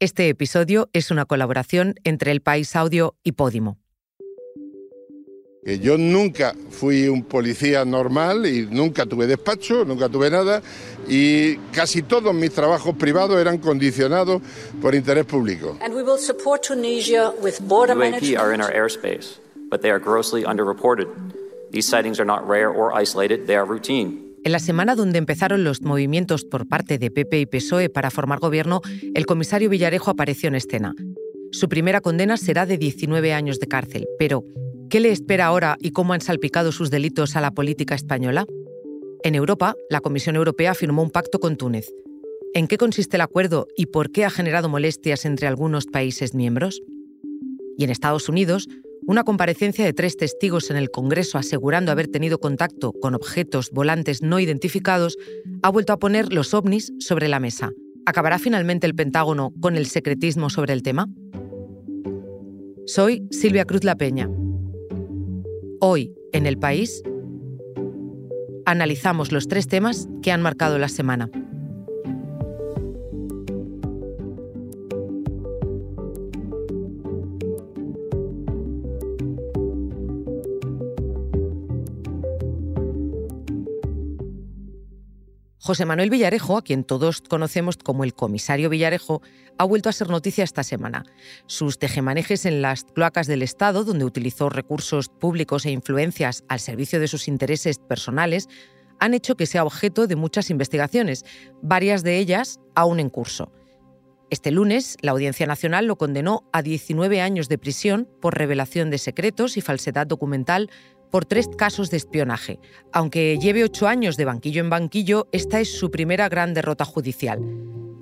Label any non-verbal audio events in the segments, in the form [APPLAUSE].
Este episodio es una colaboración entre El País Audio y Podimo. Yo nunca fui un policía normal y nunca tuve despacho, nunca tuve nada y casi todos mis trabajos privados eran condicionados por interés público. And we will support Tunisia with border UAP are in our airspace, but they are grossly underreported. These sightings are not rare or isolated, they are routine. En la semana donde empezaron los movimientos por parte de PP y PSOE para formar gobierno, el comisario Villarejo apareció en escena. Su primera condena será de 19 años de cárcel, pero ¿qué le espera ahora y cómo han salpicado sus delitos a la política española? En Europa, la Comisión Europea firmó un pacto con Túnez. ¿En qué consiste el acuerdo y por qué ha generado molestias entre algunos países miembros? Y en Estados Unidos, una comparecencia de tres testigos en el Congreso asegurando haber tenido contacto con objetos volantes no identificados ha vuelto a poner los ovnis sobre la mesa. ¿Acabará finalmente el Pentágono con el secretismo sobre el tema? Soy Silvia Cruz La Peña. Hoy, en el país, analizamos los tres temas que han marcado la semana. José Manuel Villarejo, a quien todos conocemos como el comisario Villarejo, ha vuelto a ser noticia esta semana. Sus tejemanejes en las cloacas del Estado, donde utilizó recursos públicos e influencias al servicio de sus intereses personales, han hecho que sea objeto de muchas investigaciones, varias de ellas aún en curso. Este lunes, la Audiencia Nacional lo condenó a 19 años de prisión por revelación de secretos y falsedad documental por tres casos de espionaje. Aunque lleve ocho años de banquillo en banquillo, esta es su primera gran derrota judicial.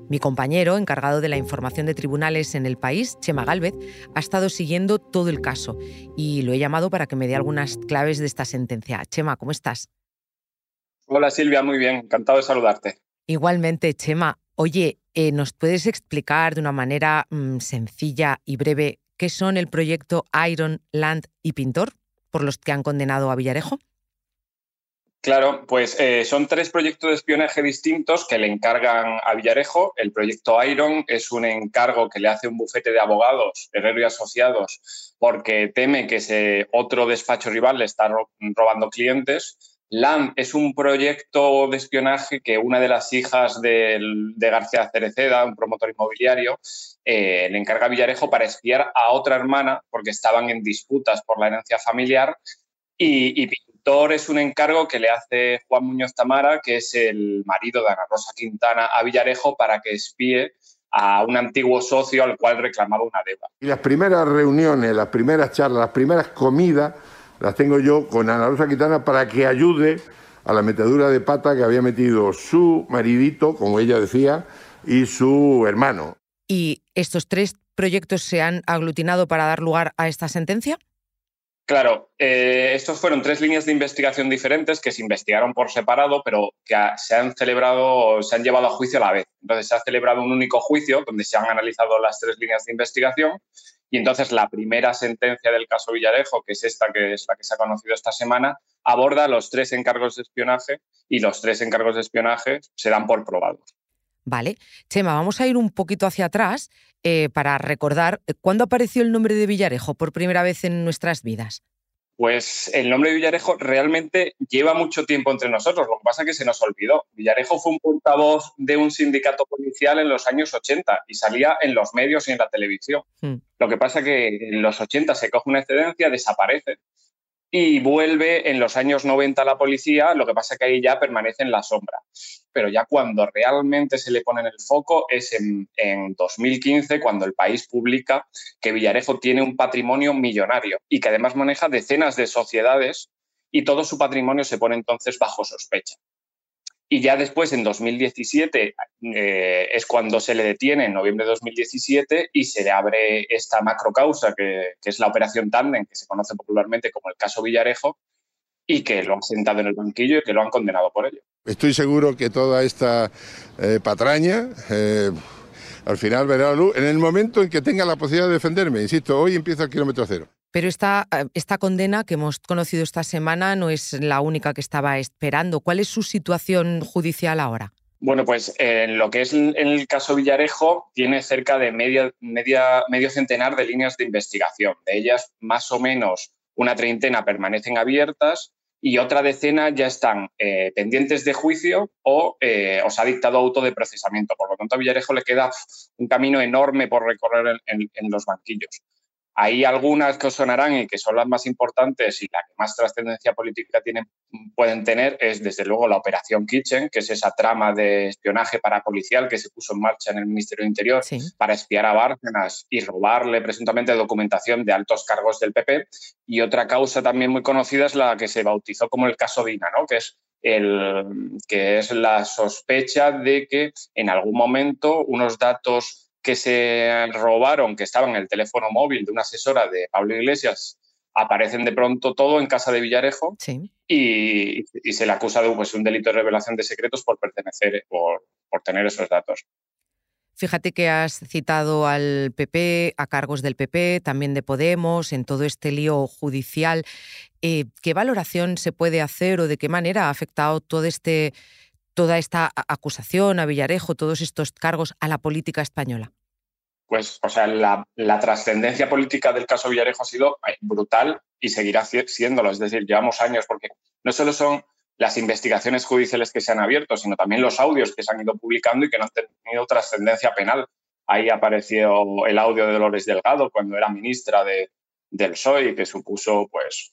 Mi compañero, encargado de la información de tribunales en el país, Chema Gálvez, ha estado siguiendo todo el caso y lo he llamado para que me dé algunas claves de esta sentencia. Chema, ¿cómo estás? Hola Silvia, muy bien, encantado de saludarte. Igualmente, Chema. Oye, eh, ¿nos puedes explicar de una manera mm, sencilla y breve qué son el proyecto Iron, Land y Pintor? Por los que han condenado a Villarejo? Claro, pues eh, son tres proyectos de espionaje distintos que le encargan a Villarejo. El proyecto Iron es un encargo que le hace un bufete de abogados, Herrero y Asociados, porque teme que ese otro despacho rival le está robando clientes. LAM es un proyecto de espionaje que una de las hijas de, García Cereceda, un promotor inmobiliario, eh, le encarga a Villarejo para espiar a otra hermana porque estaban en disputas por la herencia familiar. Y, Pintor es un encargo que le hace Juan Muñoz Tamara, que es el marido de Ana Rosa Quintana, a Villarejo para que espíe a un antiguo socio al cual reclamaba una deuda. Y las primeras reuniones, las primeras charlas, las primeras comidas las tengo yo con Ana Rosa Quintana para que ayude a la metedura de pata que había metido su maridito, como ella decía, y su hermano. ¿Y estos tres proyectos se han aglutinado para dar lugar a esta sentencia? Claro, eh, estos fueron tres líneas de investigación diferentes que se investigaron por separado, pero que se han celebrado, se han llevado a juicio a la vez. Entonces se ha celebrado un único juicio donde se han analizado las tres líneas de investigación y entonces la primera sentencia del caso Villarejo, que es esta, que es la que se ha conocido esta semana, aborda los tres encargos de espionaje y los tres encargos de espionaje se dan por probados. Vale. Chema, vamos a ir un poquito hacia atrás eh, para recordar eh, cuándo apareció el nombre de Villarejo por primera vez en nuestras vidas. Pues el nombre de Villarejo realmente lleva mucho tiempo entre nosotros, lo que pasa es que se nos olvidó. Villarejo fue un portavoz de un sindicato policial en los años 80 y salía en los medios y en la televisión. Hmm. Lo que pasa es que en los 80 se coge una excedencia, desaparece y vuelve en los años 90 a la policía, lo que pasa es que ahí ya permanece en la sombra. Pero ya cuando realmente se le pone en el foco es en, 2015, cuando el país publica que Villarejo tiene un patrimonio millonario y que además maneja decenas de sociedades y todo su patrimonio se pone entonces bajo sospecha. Y ya después, en 2017, eh, es cuando se le detiene, en noviembre de 2017, y se le abre esta macrocausa, que, que es la operación Tandem, que se conoce popularmente como el caso Villarejo, y que lo han sentado en el banquillo y que lo han condenado por ello. Estoy seguro que toda esta eh, patraña eh, al final verá la luz en el momento en que tenga la posibilidad de defenderme. Insisto, hoy empieza el kilómetro cero. Pero esta, eh, esta condena que hemos conocido esta semana no es la única que estaba esperando. ¿Cuál es su situación judicial ahora? Bueno, pues en lo que es en el caso Villarejo, tiene cerca de media, medio centenar de líneas de investigación. De ellas, más o menos una treintena permanecen abiertas y otra decena ya están eh, pendientes de juicio o eh, os ha dictado auto de procesamiento. Por lo tanto, a Villarejo le queda un camino enorme por recorrer en los banquillos. Hay algunas que os sonarán y que son las más importantes y la que más trascendencia política tienen, pueden tener es, desde luego, la Operación Kitchen, que es esa trama de espionaje parapolicial que se puso en marcha en el Ministerio de Interior para espiar a Bárcenas y robarle presuntamente documentación de altos cargos del PP. Y otra causa también muy conocida es la que se bautizó como el caso Dina, ¿no? que es el, que es la sospecha de que en algún momento unos datos que se robaron, que estaban en el teléfono móvil de una asesora de Pablo Iglesias, aparecen de pronto todo en casa de Villarejo y, se le acusa de pues, un delito de revelación de secretos por pertenecer, por, por tener esos datos. Fíjate que has citado al PP, a cargos del PP, también de Podemos, en todo este lío judicial. Eh, ¿Qué valoración se puede hacer o de qué manera ha afectado todo este toda esta acusación a Villarejo, todos estos cargos a la política española? Pues, o sea, la, trascendencia política del caso Villarejo ha sido eh, brutal y seguirá siéndolo. Es decir, llevamos años, porque no solo son las investigaciones judiciales que se han abierto, sino también los audios que se han ido publicando y que no han tenido trascendencia penal. Ahí apareció el audio de Dolores Delgado cuando era ministra de, del PSOE, que supuso, pues,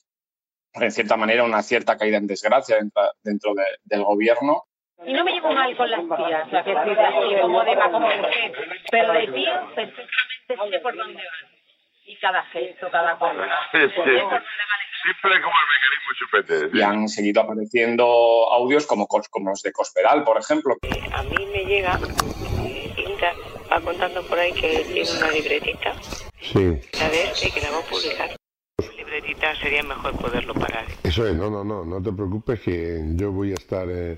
en cierta manera, una cierta caída en desgracia dentro, del gobierno. Y no me llevo mal con las tías, la que estoy así, como de como que, pero de tío perfectamente sé por dónde van. Y cada gesto, cada cosa. [LAUGHS] Sí, sí. Siempre como el mecanismo chupete. Y han seguido apareciendo audios como, como los de Cospedal, por ejemplo. A mí me llega, Inta va contando por ahí que tiene una libretita. Sí. ¿Sabes? Y que la va a publicar. La libretita sería mejor poderlo parar. Eso es, no, no, no, no te preocupes que yo voy a estar... Eh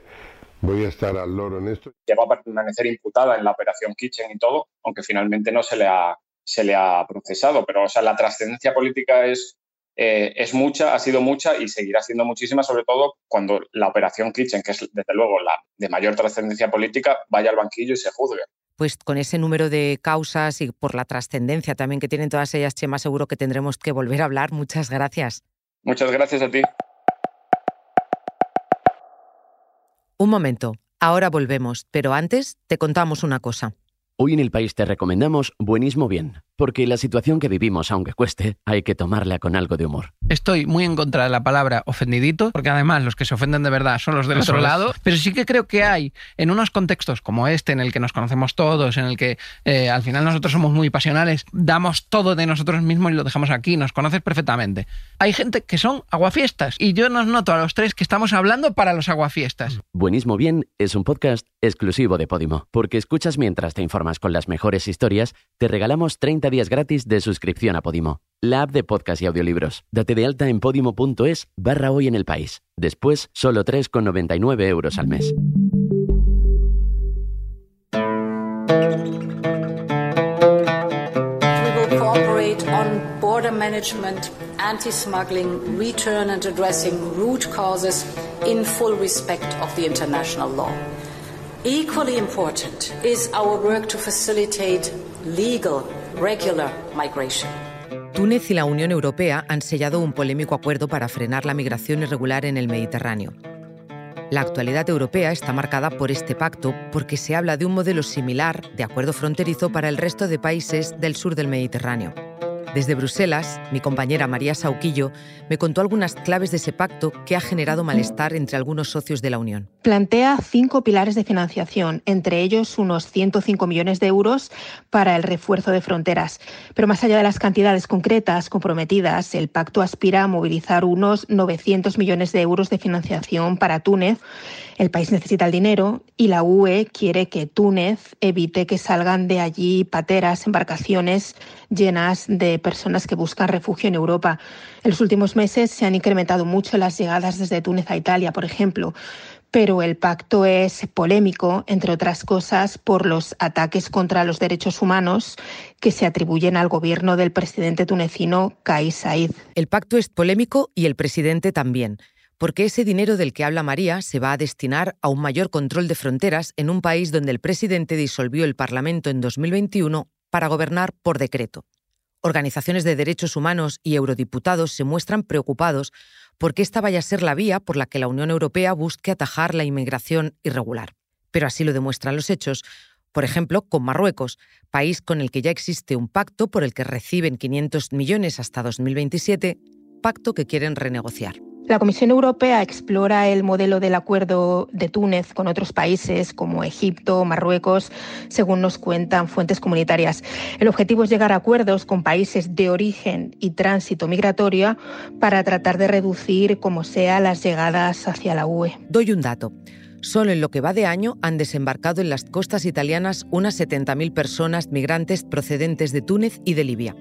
voy a estar al loro en esto. Llegó a permanecer imputada en la operación Kitchen y todo, aunque finalmente no se le ha, se le ha procesado. Pero o sea, la trascendencia política es, eh, es mucha, ha sido mucha y seguirá siendo muchísima, sobre todo cuando la operación Kitchen, que es desde luego la de mayor trascendencia política, vaya al banquillo y se juzgue. Pues con ese número de causas y por la trascendencia también que tienen todas ellas, Chema, seguro que tendremos que volver a hablar. Muchas gracias. Muchas gracias a ti. Un momento, ahora volvemos, pero antes te contamos una cosa. Hoy en el país te recomendamos Buenismo Bien porque la situación que vivimos, aunque cueste, hay que tomarla con algo de humor. Estoy muy en contra de la palabra ofendidito, porque además los que se ofenden de verdad son los del otro lado, pero sí que creo que hay, en unos contextos como este, en el que nos conocemos todos, en el que eh, al final nosotros somos muy pasionales, damos todo de nosotros mismos y lo dejamos aquí, nos conoces perfectamente. Hay gente que son aguafiestas, y yo nos noto a los tres que estamos hablando para los aguafiestas. Buenismo Bien es un podcast exclusivo de Podimo, porque escuchas mientras te informas con las mejores historias, te regalamos 30 días gratis de suscripción a Podimo, la app de podcast y audiolibros. Date de alta en podimo.es barra hoy en el país. Después, solo 3,99 euros al mes. on management, anti-smuggling, return and addressing root causes in full respect of the international law. Equally important is our work to facilitate legal regular migration. Túnez y la Unión Europea han sellado un polémico acuerdo para frenar la migración irregular en el Mediterráneo. La actualidad europea está marcada por este pacto porque se habla de un modelo similar de acuerdo fronterizo para el resto de países del sur del Mediterráneo. Desde Bruselas, mi compañera María Sauquillo me contó algunas claves de ese pacto que ha generado malestar entre algunos socios de la Unión. Plantea cinco pilares de financiación, entre ellos unos 105 millones de euros para el refuerzo de fronteras. Pero más allá de las cantidades concretas comprometidas, el pacto aspira a movilizar unos 900 millones de euros de financiación para Túnez el país necesita el dinero y la UE quiere que Túnez evite que salgan de allí pateras, embarcaciones llenas de personas que buscan refugio en Europa. En los últimos meses se han incrementado mucho las llegadas desde Túnez a Italia, por ejemplo pero el pacto es polémico, entre otras cosas, por los ataques contra los derechos humanos que se atribuyen al gobierno del presidente tunecino Kais Said. El pacto es polémico y el presidente también porque ese dinero del que habla María se va a destinar a un mayor control de fronteras en un país donde el presidente disolvió el Parlamento en 2021 para gobernar por decreto. Organizaciones de derechos humanos y eurodiputados se muestran preocupados porque esta vaya a ser la vía por la que la Unión Europea busque atajar la inmigración irregular. Pero así lo demuestran los hechos, por ejemplo, con Marruecos, país con el que ya existe un pacto por el que reciben 500 millones hasta 2027, pacto que quieren renegociar. La Comisión Europea explora el modelo del acuerdo de Túnez con otros países como Egipto, Marruecos, según nos cuentan fuentes comunitarias. El objetivo es llegar a acuerdos con países de origen y tránsito migratorio para tratar de reducir como sea las llegadas hacia la UE. Doy un dato. Solo en lo que va de año han desembarcado en las costas italianas unas 70.000 personas migrantes procedentes de Túnez y de Libia.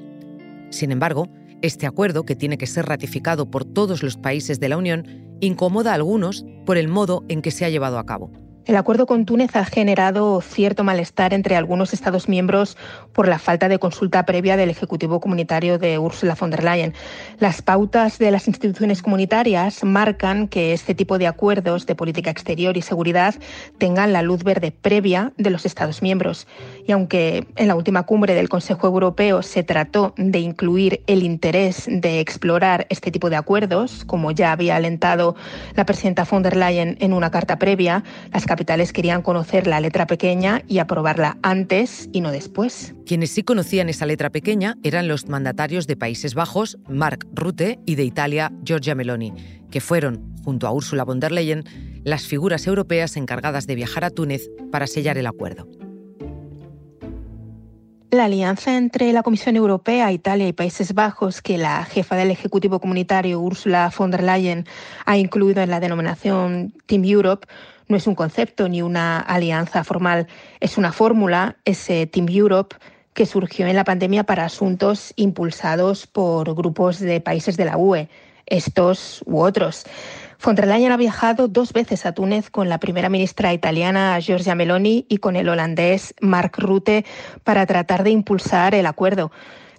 Sin embargo, este acuerdo, que tiene que ser ratificado por todos los países de la Unión, incomoda a algunos por el modo en que se ha llevado a cabo. El acuerdo con Túnez ha generado cierto malestar entre algunos Estados miembros por la falta de consulta previa del Ejecutivo Comunitario de Ursula von der Leyen. Las pautas de las instituciones comunitarias marcan que este tipo de acuerdos de política exterior y seguridad tengan la luz verde previa de los Estados miembros. Y aunque en la última cumbre del Consejo Europeo se trató de incluir el interés de explorar este tipo de acuerdos, como ya había alentado la presidenta von der Leyen en una carta previa, las capitales querían conocer la letra pequeña y aprobarla antes y no después. Quienes sí conocían esa letra pequeña eran los mandatarios de Países Bajos, Mark Rutte, y de Italia, Giorgia Meloni, que fueron, junto a Ursula von der Leyen, las figuras europeas encargadas de viajar a Túnez para sellar el acuerdo. La alianza entre la Comisión Europea, Italia y Países Bajos, que la jefa del Ejecutivo Comunitario, Ursula von der Leyen, ha incluido en la denominación Team Europe, no es un concepto ni una alianza formal, es una fórmula, ese Team Europe, que surgió en la pandemia para asuntos impulsados por grupos de países de la UE, estos u otros. Von der Leyen ha viajado dos veces a Túnez con la primera ministra italiana Giorgia Meloni y con el holandés Mark Rutte para tratar de impulsar el acuerdo.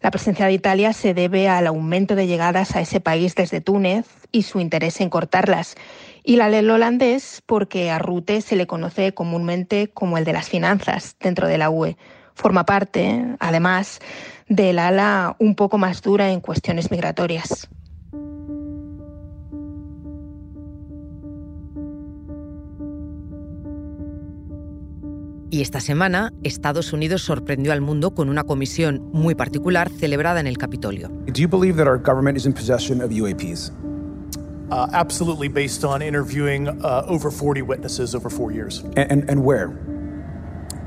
La presencia de Italia se debe al aumento de llegadas a ese país desde Túnez y su interés en cortarlas y la del holandés porque a Rute se le conoce comúnmente como el de las finanzas dentro de la UE. Forma parte, además, del ala un poco más dura en cuestiones migratorias. Y esta semana, Estados Unidos sorprendió al mundo con una comisión muy particular celebrada en el Capitolio. Do you believe that our government is in possession of UAPs? Uh, absolutely, based on interviewing uh, over 40 witnesses over four years. And, and, and where?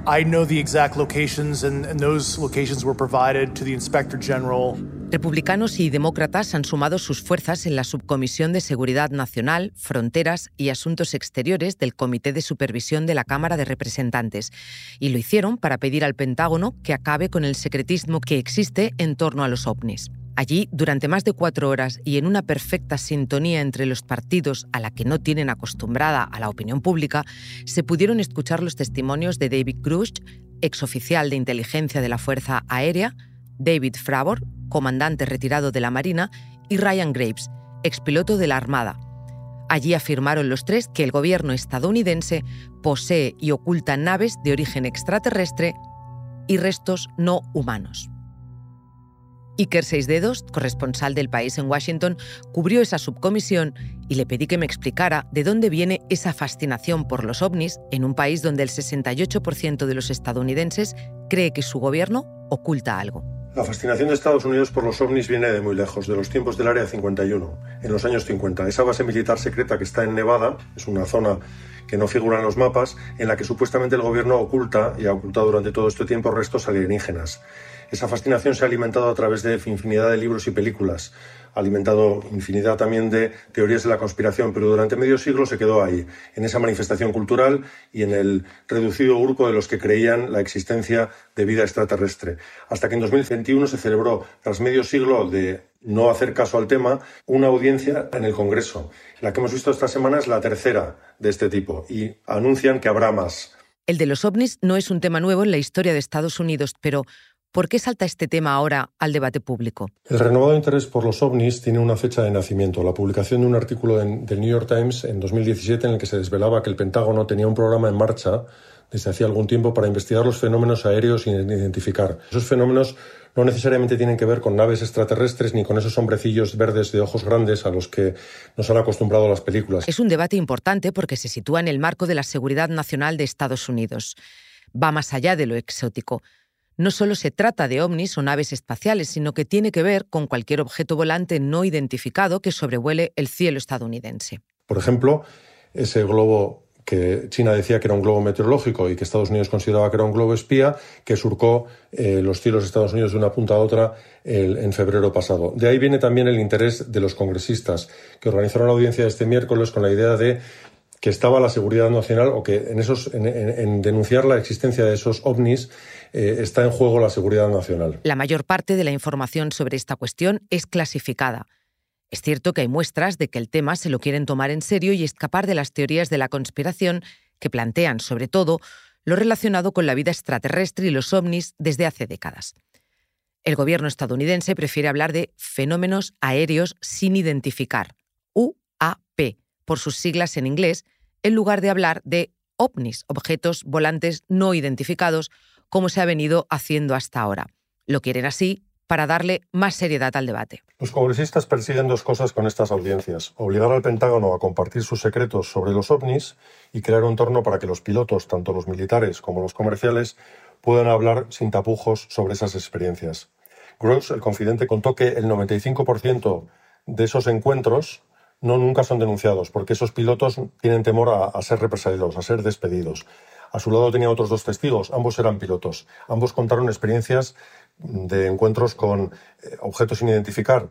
I know the exact locations, and, and those locations were provided to the Inspector General. Republicanos y demócratas han sumado sus fuerzas en la Subcomisión de Seguridad Nacional, Fronteras y Asuntos Exteriores del Comité de Supervisión de la Cámara de Representantes, y lo hicieron para pedir al Pentágono que acabe con el secretismo que existe en torno a los ovnis. Allí, durante más de cuatro horas y en una perfecta sintonía entre los partidos a la que no tienen acostumbrada a la opinión pública, se pudieron escuchar los testimonios de David Grush, exoficial de inteligencia de la Fuerza Aérea, David Fravor, comandante retirado de la Marina, y Ryan Graves, expiloto de la Armada. Allí afirmaron los tres que el gobierno estadounidense posee y oculta naves de origen extraterrestre y restos no humanos. Iker Seisdedos, corresponsal del país en Washington, cubrió esa subcomisión y le pedí que me explicara de dónde viene esa fascinación por los ovnis en un país donde el 68% de los estadounidenses cree que su gobierno oculta algo. La fascinación de Estados Unidos por los ovnis viene de muy lejos, de los tiempos del Área 51, en los años 50. Esa base militar secreta que está en Nevada, es una zona que no figura en los mapas, en la que supuestamente el gobierno oculta y ha ocultado durante todo este tiempo restos alienígenas. Esa fascinación se ha alimentado a través de infinidad de libros y películas, ha alimentado infinidad también de teorías de la conspiración, pero durante medio siglo se quedó ahí, en esa manifestación cultural y en el reducido grupo de los que creían la existencia de vida extraterrestre. Hasta que en 2021 se celebró, tras medio siglo de no hacer caso al tema, una audiencia en el Congreso. La que hemos visto esta semana es la tercera de este tipo y anuncian que habrá más. El de los ovnis no es un tema nuevo en la historia de Estados Unidos, pero ¿Por qué salta este tema ahora al debate público? El renovado interés por los ovnis tiene una fecha de nacimiento, la publicación de un artículo del New York Times en 2017 en el que se desvelaba que el Pentágono tenía un programa en marcha desde hacía algún tiempo para investigar los fenómenos aéreos y identificar. Esos fenómenos no necesariamente tienen que ver con naves extraterrestres ni con esos hombrecillos verdes de ojos grandes a los que nos han acostumbrado las películas. Es un debate importante porque se sitúa en el marco de la seguridad nacional de Estados Unidos. Va más allá de lo exótico. No solo se trata de ovnis o naves espaciales, sino que tiene que ver con cualquier objeto volante no identificado que sobrevuele el cielo estadounidense. Por ejemplo, ese globo que China decía que era un globo meteorológico y que Estados Unidos consideraba que era un globo espía, que surcó eh, los cielos de Estados Unidos de una punta a otra en febrero pasado. De ahí viene también el interés de los congresistas, que organizaron la audiencia este miércoles con la idea de que estaba la seguridad nacional o que en, esos, en, denunciar la existencia de esos ovnis eh, está en juego la seguridad nacional. La mayor parte de la información sobre esta cuestión es clasificada. Es cierto que hay muestras de que el tema se lo quieren tomar en serio y escapar de las teorías de la conspiración que plantean, sobre todo, lo relacionado con la vida extraterrestre y los ovnis desde hace décadas. El gobierno estadounidense prefiere hablar de fenómenos aéreos sin identificar, por sus siglas en inglés, en lugar de hablar de ovnis, objetos volantes no identificados, como se ha venido haciendo hasta ahora. Lo quieren así para darle más seriedad al debate. Los congresistas persiguen dos cosas con estas audiencias. Obligar al Pentágono a compartir sus secretos sobre los ovnis y crear un entorno para que los pilotos, tanto los militares como los comerciales, puedan hablar sin tapujos sobre esas experiencias. Gross, el confidente, contó que el 95% de esos encuentros no nunca son denunciados, porque esos pilotos tienen temor a, ser represaliados, a ser despedidos. A su lado tenía otros dos testigos, ambos eran pilotos. Ambos contaron experiencias de encuentros con eh, objetos sin identificar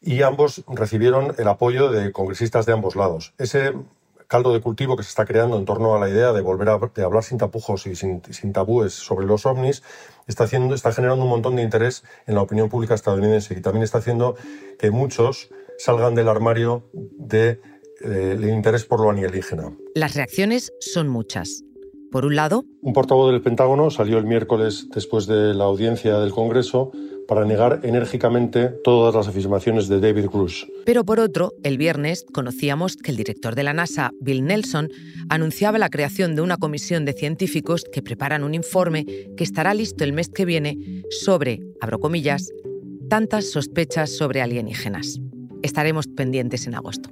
y ambos recibieron el apoyo de congresistas de ambos lados. Ese caldo de cultivo que se está creando en torno a la idea de volver a hablar sin tapujos y sin, tabúes sobre los ovnis está, haciendo, está generando un montón de interés en la opinión pública estadounidense y también está haciendo que muchos salgan del armario del de, eh, interés por lo alienígena. Las reacciones son muchas. Por un lado, un portavoz del Pentágono salió el miércoles después de la audiencia del Congreso para negar enérgicamente todas las afirmaciones de David Cruz. Pero por otro, el viernes conocíamos que el director de la NASA, Bill Nelson, anunciaba la creación de una comisión de científicos que preparan un informe que estará listo el mes que viene sobre, abro comillas, tantas sospechas sobre alienígenas. Estaremos pendientes en agosto.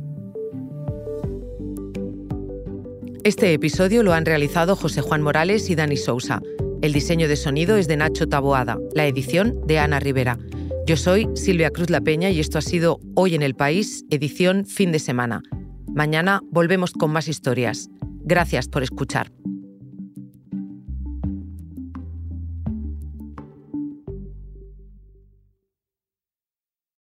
Este episodio lo han realizado José Juan Morales y Dani Sousa. El diseño de sonido es de Nacho Taboada, la edición de Ana Rivera. Yo soy Silvia Cruz La Peña y esto ha sido Hoy en el País, edición fin de semana. Mañana volvemos con más historias. Gracias por escuchar.